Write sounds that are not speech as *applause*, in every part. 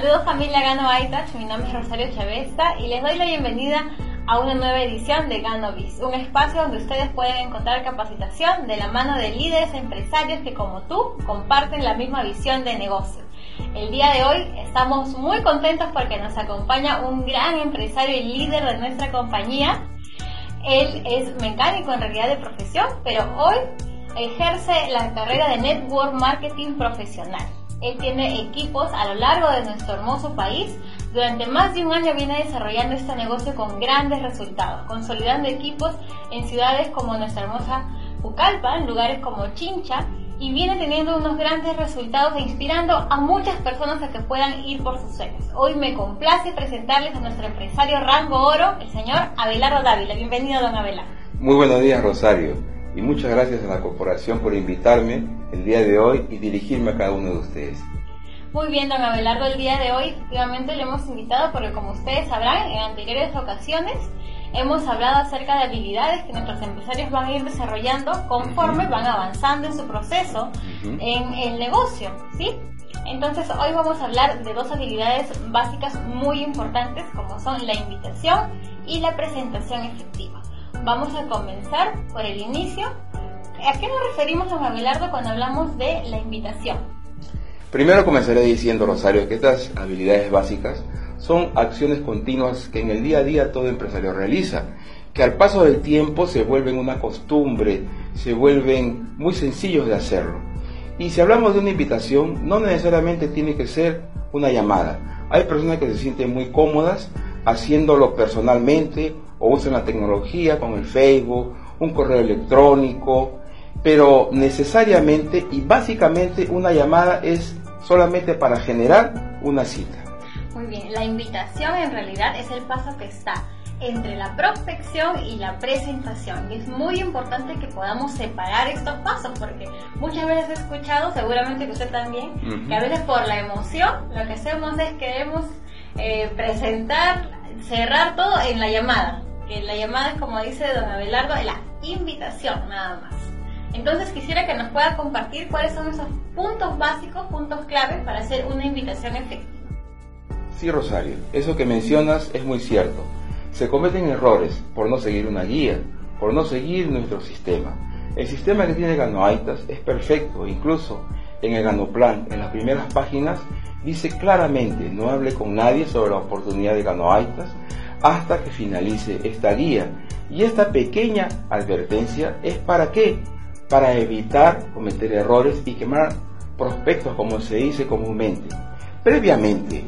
Saludos familia Gano iTouch, mi nombre es Rosario Chavesta y les doy la bienvenida a una nueva edición de GanoBiz, un espacio donde ustedes pueden encontrar capacitación de la mano de líderes empresarios que como tú comparten la misma visión de negocio. El día de hoy estamos muy contentos porque nos acompaña un gran empresario y líder de nuestra compañía. Él es mecánico en realidad de profesión, pero hoy ejerce la carrera de Network Marketing Profesional. Él tiene equipos a lo largo de nuestro hermoso país. Durante más de un año viene desarrollando este negocio con grandes resultados, consolidando equipos en ciudades como nuestra hermosa Pucallpa, en lugares como Chincha, y viene teniendo unos grandes resultados e inspirando a muchas personas a que puedan ir por sus sueños. Hoy me complace presentarles a nuestro empresario Rango Oro, el señor Abelardo Dávila. Bienvenido, don Abelardo. Muy buenos días, Rosario, y muchas gracias a la corporación por invitarme el día de hoy y dirigirme a cada uno de ustedes. Muy bien, don Abelardo, el día de hoy efectivamente le hemos invitado porque como ustedes sabrán, en anteriores ocasiones hemos hablado acerca de habilidades que nuestros empresarios van a ir desarrollando conforme van avanzando en su proceso en el negocio, ¿sí? Entonces hoy vamos a hablar de dos habilidades básicas muy importantes como son la invitación y la presentación efectiva. Vamos a comenzar por el inicio. ¿A qué nos referimos, don Abelardo, cuando hablamos de la invitación? Primero comenzaré diciendo, Rosario, que estas habilidades básicas son acciones continuas que en el día a día todo empresario realiza, que al paso del tiempo se vuelven una costumbre, se vuelven muy sencillos de hacerlo. Y si hablamos de una invitación, no necesariamente tiene que ser una llamada. Hay personas que se sienten muy cómodas haciéndolo personalmente o usan la tecnología con el Facebook, un correo electrónico, pero necesariamente y básicamente una llamada es solamente para generar una cita. Muy bien, la invitación en realidad es el paso que está entre la prospección y la presentación. Y es muy importante que podamos separar estos pasos porque muchas veces he escuchado, seguramente que usted también, que a veces por la emoción lo que hacemos es queremos eh, presentar, cerrar todo en la llamada. Que la llamada es como dice don Abelardo, la invitación nada más. Entonces quisiera que nos pueda compartir cuáles son esos puntos básicos, puntos clave para hacer una invitación efectiva. Sí, Rosario, eso que mencionas es muy cierto. Se cometen errores por no seguir una guía, por no seguir nuestro sistema. El sistema que tiene Ganoaitas es perfecto, incluso en el Ganoplan, en las primeras páginas, dice claramente no hable con nadie sobre la oportunidad de Ganoaitas hasta que finalice esta guía. Y esta pequeña advertencia es para qué? Para evitar cometer errores y quemar prospectos como se dice comúnmente. Previamente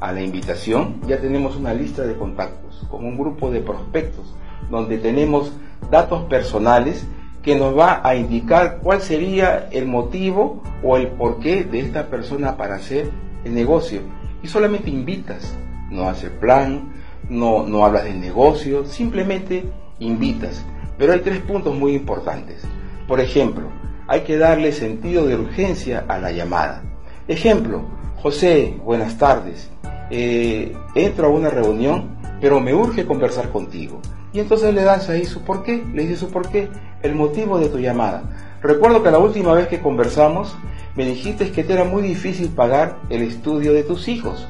a la invitación ya tenemos una lista de contactos con un grupo de prospectos donde tenemos datos personales que nos va a indicar cuál sería el motivo o el porqué de esta persona para hacer el negocio. Y solamente invitas, no haces plan, no, hablas del negocio, simplemente invitas. Pero hay tres puntos muy importantes. Por ejemplo, hay que darle sentido de urgencia a la llamada. Ejemplo, José, buenas tardes. Eh, entro a una reunión, pero me urge conversar contigo. Y entonces le das ahí su porqué, le dices su porqué, el motivo de tu llamada. Recuerdo que la última vez que conversamos me dijiste que te era muy difícil pagar el estudio de tus hijos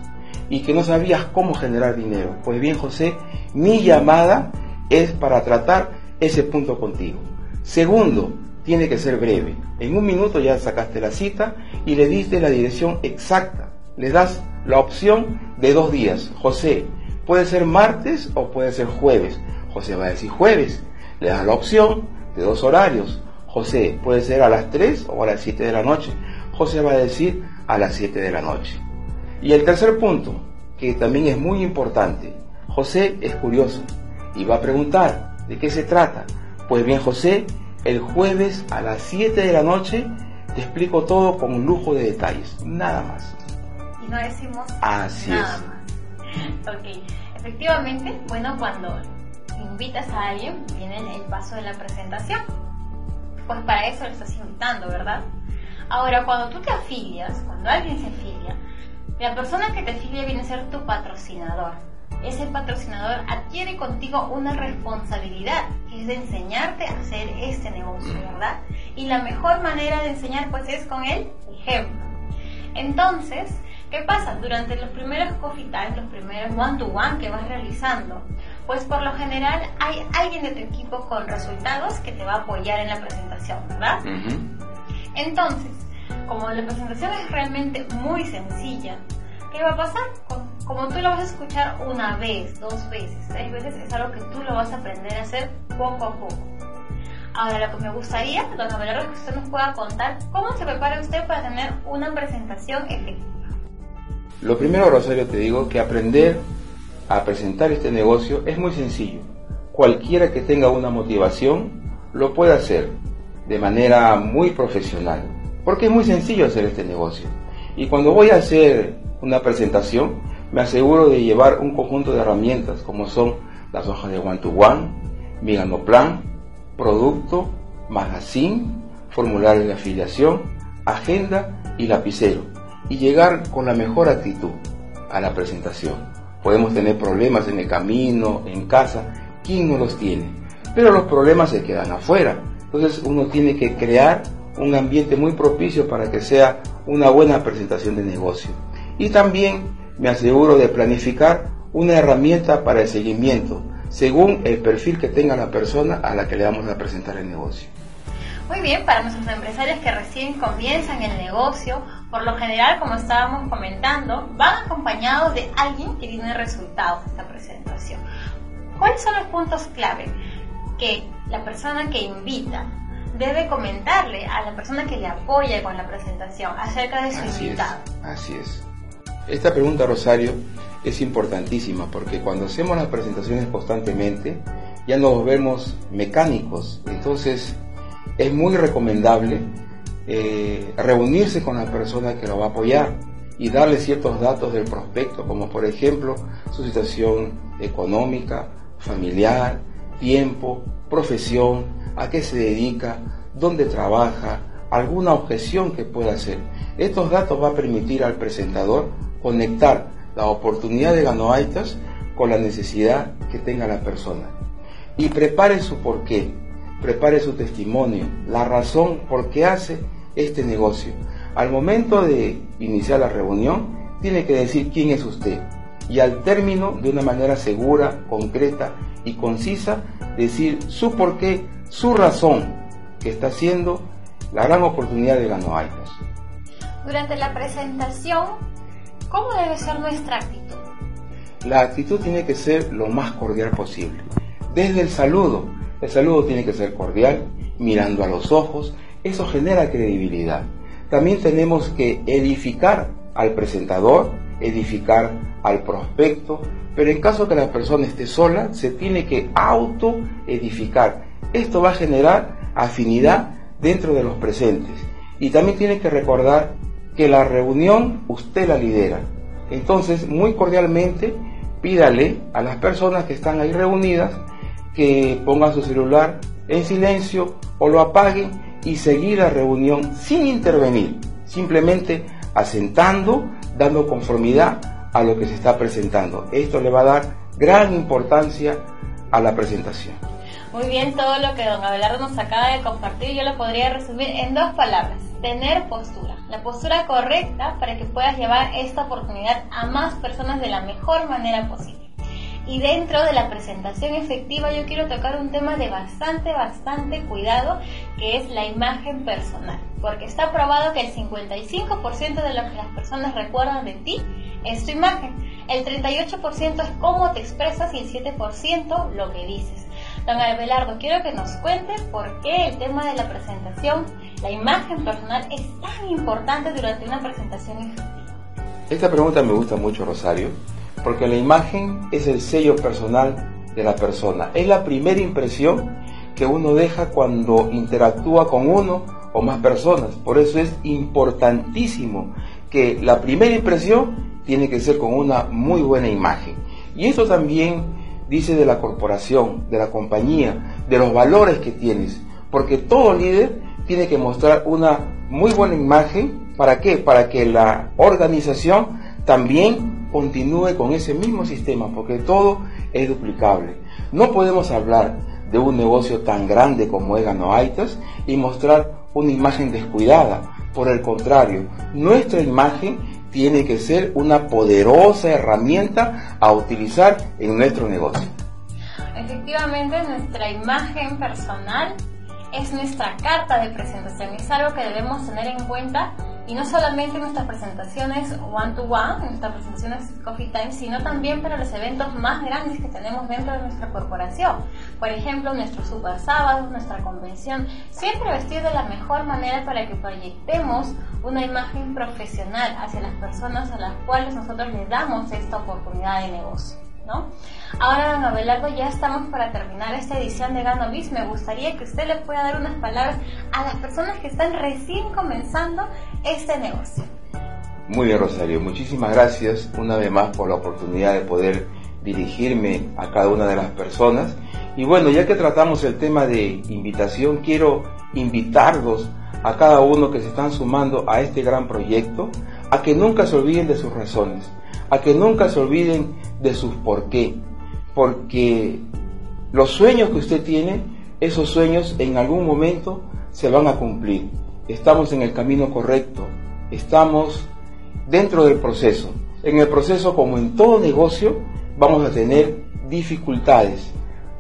y que no sabías cómo generar dinero. Pues bien, José, mi llamada es para tratar ese punto contigo. Segundo, tiene que ser breve. En un minuto ya sacaste la cita y le diste la dirección exacta. Le das la opción de dos días. José, puede ser martes o puede ser jueves. José va a decir jueves. Le das la opción de dos horarios. José, puede ser a las 3 o a las 7 de la noche. José va a decir a las 7 de la noche. Y el tercer punto, que también es muy importante. José es curioso y va a preguntar, ¿de qué se trata? Pues bien, José, el jueves a las 7 de la noche Te explico todo con lujo de detalles, nada más. Y no decimos Así nada es. más. *laughs* Ok, efectivamente, bueno, cuando invitas a alguien, viene el paso de la presentación. Pues para eso lo estás invitando, ¿verdad? Ahora, cuando tú te afilias, cuando alguien se afilia, la persona que te afilia viene a ser tu patrocinador. Ese patrocinador adquiere contigo una responsabilidad, que es de enseñarte a hacer este negocio, ¿verdad? Y la mejor manera de enseñar pues es con el ejemplo. Entonces, ¿qué pasa? Durante los primeros coffee time, los primeros one-to-one que vas realizando, pues por lo general hay alguien de tu equipo con resultados que te va a apoyar en la presentación, ¿verdad? Entonces, como la presentación es realmente muy sencilla, ¿qué va a pasar? Como tú lo vas a escuchar una vez, dos veces, tres veces, es algo que tú lo vas a aprender a hacer poco a poco. Ahora, lo que me gustaría, don Abelardo, que usted nos pueda contar cómo se prepara usted para tener una presentación efectiva. Lo primero, Rosario, te digo que aprender a presentar este negocio es muy sencillo. Cualquiera que tenga una motivación lo puede hacer de manera muy profesional, porque es muy sencillo hacer este negocio. Y cuando voy a hacer una presentación, me aseguro de llevar un conjunto de herramientas como son las hojas de one-to-one, mi plan, producto, magazine, formulario de afiliación, agenda y lapicero y llegar con la mejor actitud a la presentación. Podemos tener problemas en el camino, en casa, ¿quién no los tiene? Pero los problemas se quedan afuera. Entonces uno tiene que crear un ambiente muy propicio para que sea una buena presentación de negocio. Y también me aseguro de planificar una herramienta para el seguimiento, según el perfil que tenga la persona a la que le vamos a presentar el negocio. Muy bien, para nuestros empresarios que recién comienzan el negocio, por lo general, como estábamos comentando, van acompañados de alguien que tiene resultados de esta presentación. ¿Cuáles son los puntos clave que la persona que invita debe comentarle a la persona que le apoya con la presentación acerca de su Así es, así es. Esta pregunta, Rosario, es importantísima porque cuando hacemos las presentaciones constantemente ya nos vemos mecánicos. Entonces es muy recomendable eh, reunirse con la persona que lo va a apoyar y darle ciertos datos del prospecto, como por ejemplo su situación económica, familiar, tiempo, profesión, a qué se dedica, dónde trabaja, alguna objeción que pueda hacer. Estos datos va a permitir al presentador conectar la oportunidad de Ganoaitas con la necesidad que tenga la persona. Y prepare su porqué, prepare su testimonio, la razón por qué hace este negocio. Al momento de iniciar la reunión, tiene que decir quién es usted. Y al término, de una manera segura, concreta y concisa, decir su porqué, su razón, que está siendo la gran oportunidad de Ganoaitas. Durante la presentación, ¿cómo debe ser nuestra actitud? La actitud tiene que ser lo más cordial posible. Desde el saludo, el saludo tiene que ser cordial, mirando a los ojos, eso genera credibilidad. También tenemos que edificar al presentador, edificar al prospecto, pero en caso que la persona esté sola, se tiene que auto edificar. Esto va a generar afinidad dentro de los presentes. Y también tiene que recordar que la reunión usted la lidera. Entonces, muy cordialmente, pídale a las personas que están ahí reunidas que pongan su celular en silencio o lo apaguen y seguir la reunión sin intervenir, simplemente asentando, dando conformidad a lo que se está presentando. Esto le va a dar gran importancia a la presentación. Muy bien, todo lo que don Abelardo nos acaba de compartir yo lo podría resumir en dos palabras. Tener postura. La postura correcta para que puedas llevar esta oportunidad a más personas de la mejor manera posible. Y dentro de la presentación efectiva yo quiero tocar un tema de bastante, bastante cuidado, que es la imagen personal. Porque está probado que el 55% de lo que las personas recuerdan de ti es tu imagen. El 38% es cómo te expresas y el 7% lo que dices. Don Abelardo, quiero que nos cuente por qué el tema de la presentación, la imagen personal, es tan importante durante una presentación efectiva. Esta pregunta me gusta mucho, Rosario, porque la imagen es el sello personal de la persona. Es la primera impresión que uno deja cuando interactúa con uno o más personas. Por eso es importantísimo que la primera impresión tiene que ser con una muy buena imagen. Y esto también dice de la corporación, de la compañía, de los valores que tienes. Porque todo líder tiene que mostrar una muy buena imagen. ¿Para qué? Para que la organización también continúe con ese mismo sistema, porque todo es duplicable. No podemos hablar de un negocio tan grande como es Ganoaitas y mostrar una imagen descuidada. Por el contrario, nuestra imagen tiene que ser una poderosa herramienta a utilizar en nuestro negocio. Efectivamente, nuestra imagen personal es nuestra carta de presentación, es algo que debemos tener en cuenta y no solamente en nuestras presentaciones one-to-one, en nuestras presentaciones Coffee Time, sino también para los eventos más grandes que tenemos dentro de nuestra corporación. Por ejemplo, nuestro Super Sábado, nuestra convención, siempre vestir de la mejor manera para que proyectemos una imagen profesional hacia las personas a las cuales nosotros les damos esta oportunidad de negocio. Ahora, don Abelardo, ya estamos para terminar esta edición de Gano Biz. Me gustaría que usted le pueda dar unas palabras a las personas que están recién comenzando este negocio. Muy bien, Rosario. Muchísimas gracias una vez más por la oportunidad de poder dirigirme a cada una de las personas. Y bueno, ya que tratamos el tema de invitación, quiero invitarlos a cada uno que se están sumando a este gran proyecto a que nunca se olviden de sus razones a que nunca se olviden de sus por qué, porque los sueños que usted tiene, esos sueños en algún momento se van a cumplir. Estamos en el camino correcto, estamos dentro del proceso. En el proceso, como en todo negocio, vamos a tener dificultades,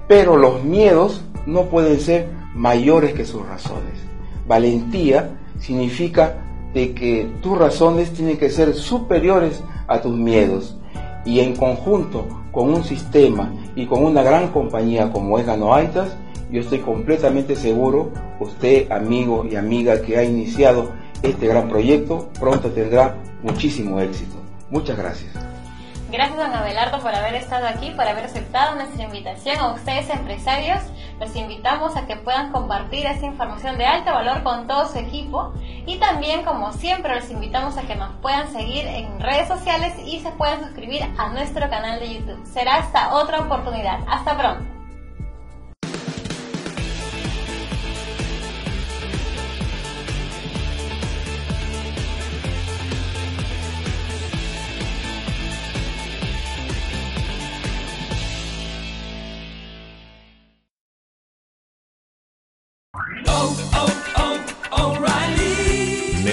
pero los miedos no pueden ser mayores que sus razones. Valentía significa de que tus razones tienen que ser superiores a tus miedos. Y en conjunto con un sistema y con una gran compañía como es Ganoaitas, yo estoy completamente seguro, usted amigo y amiga que ha iniciado este gran proyecto, pronto tendrá muchísimo éxito. Muchas gracias. Gracias, don Abelardo, por haber estado aquí, por haber aceptado nuestra invitación. A ustedes, empresarios, los invitamos a que puedan compartir esta información de alto valor con todo su equipo. Y también, como siempre, los invitamos a que nos puedan seguir en redes sociales y se puedan suscribir a nuestro canal de YouTube. Será hasta otra oportunidad. Hasta pronto.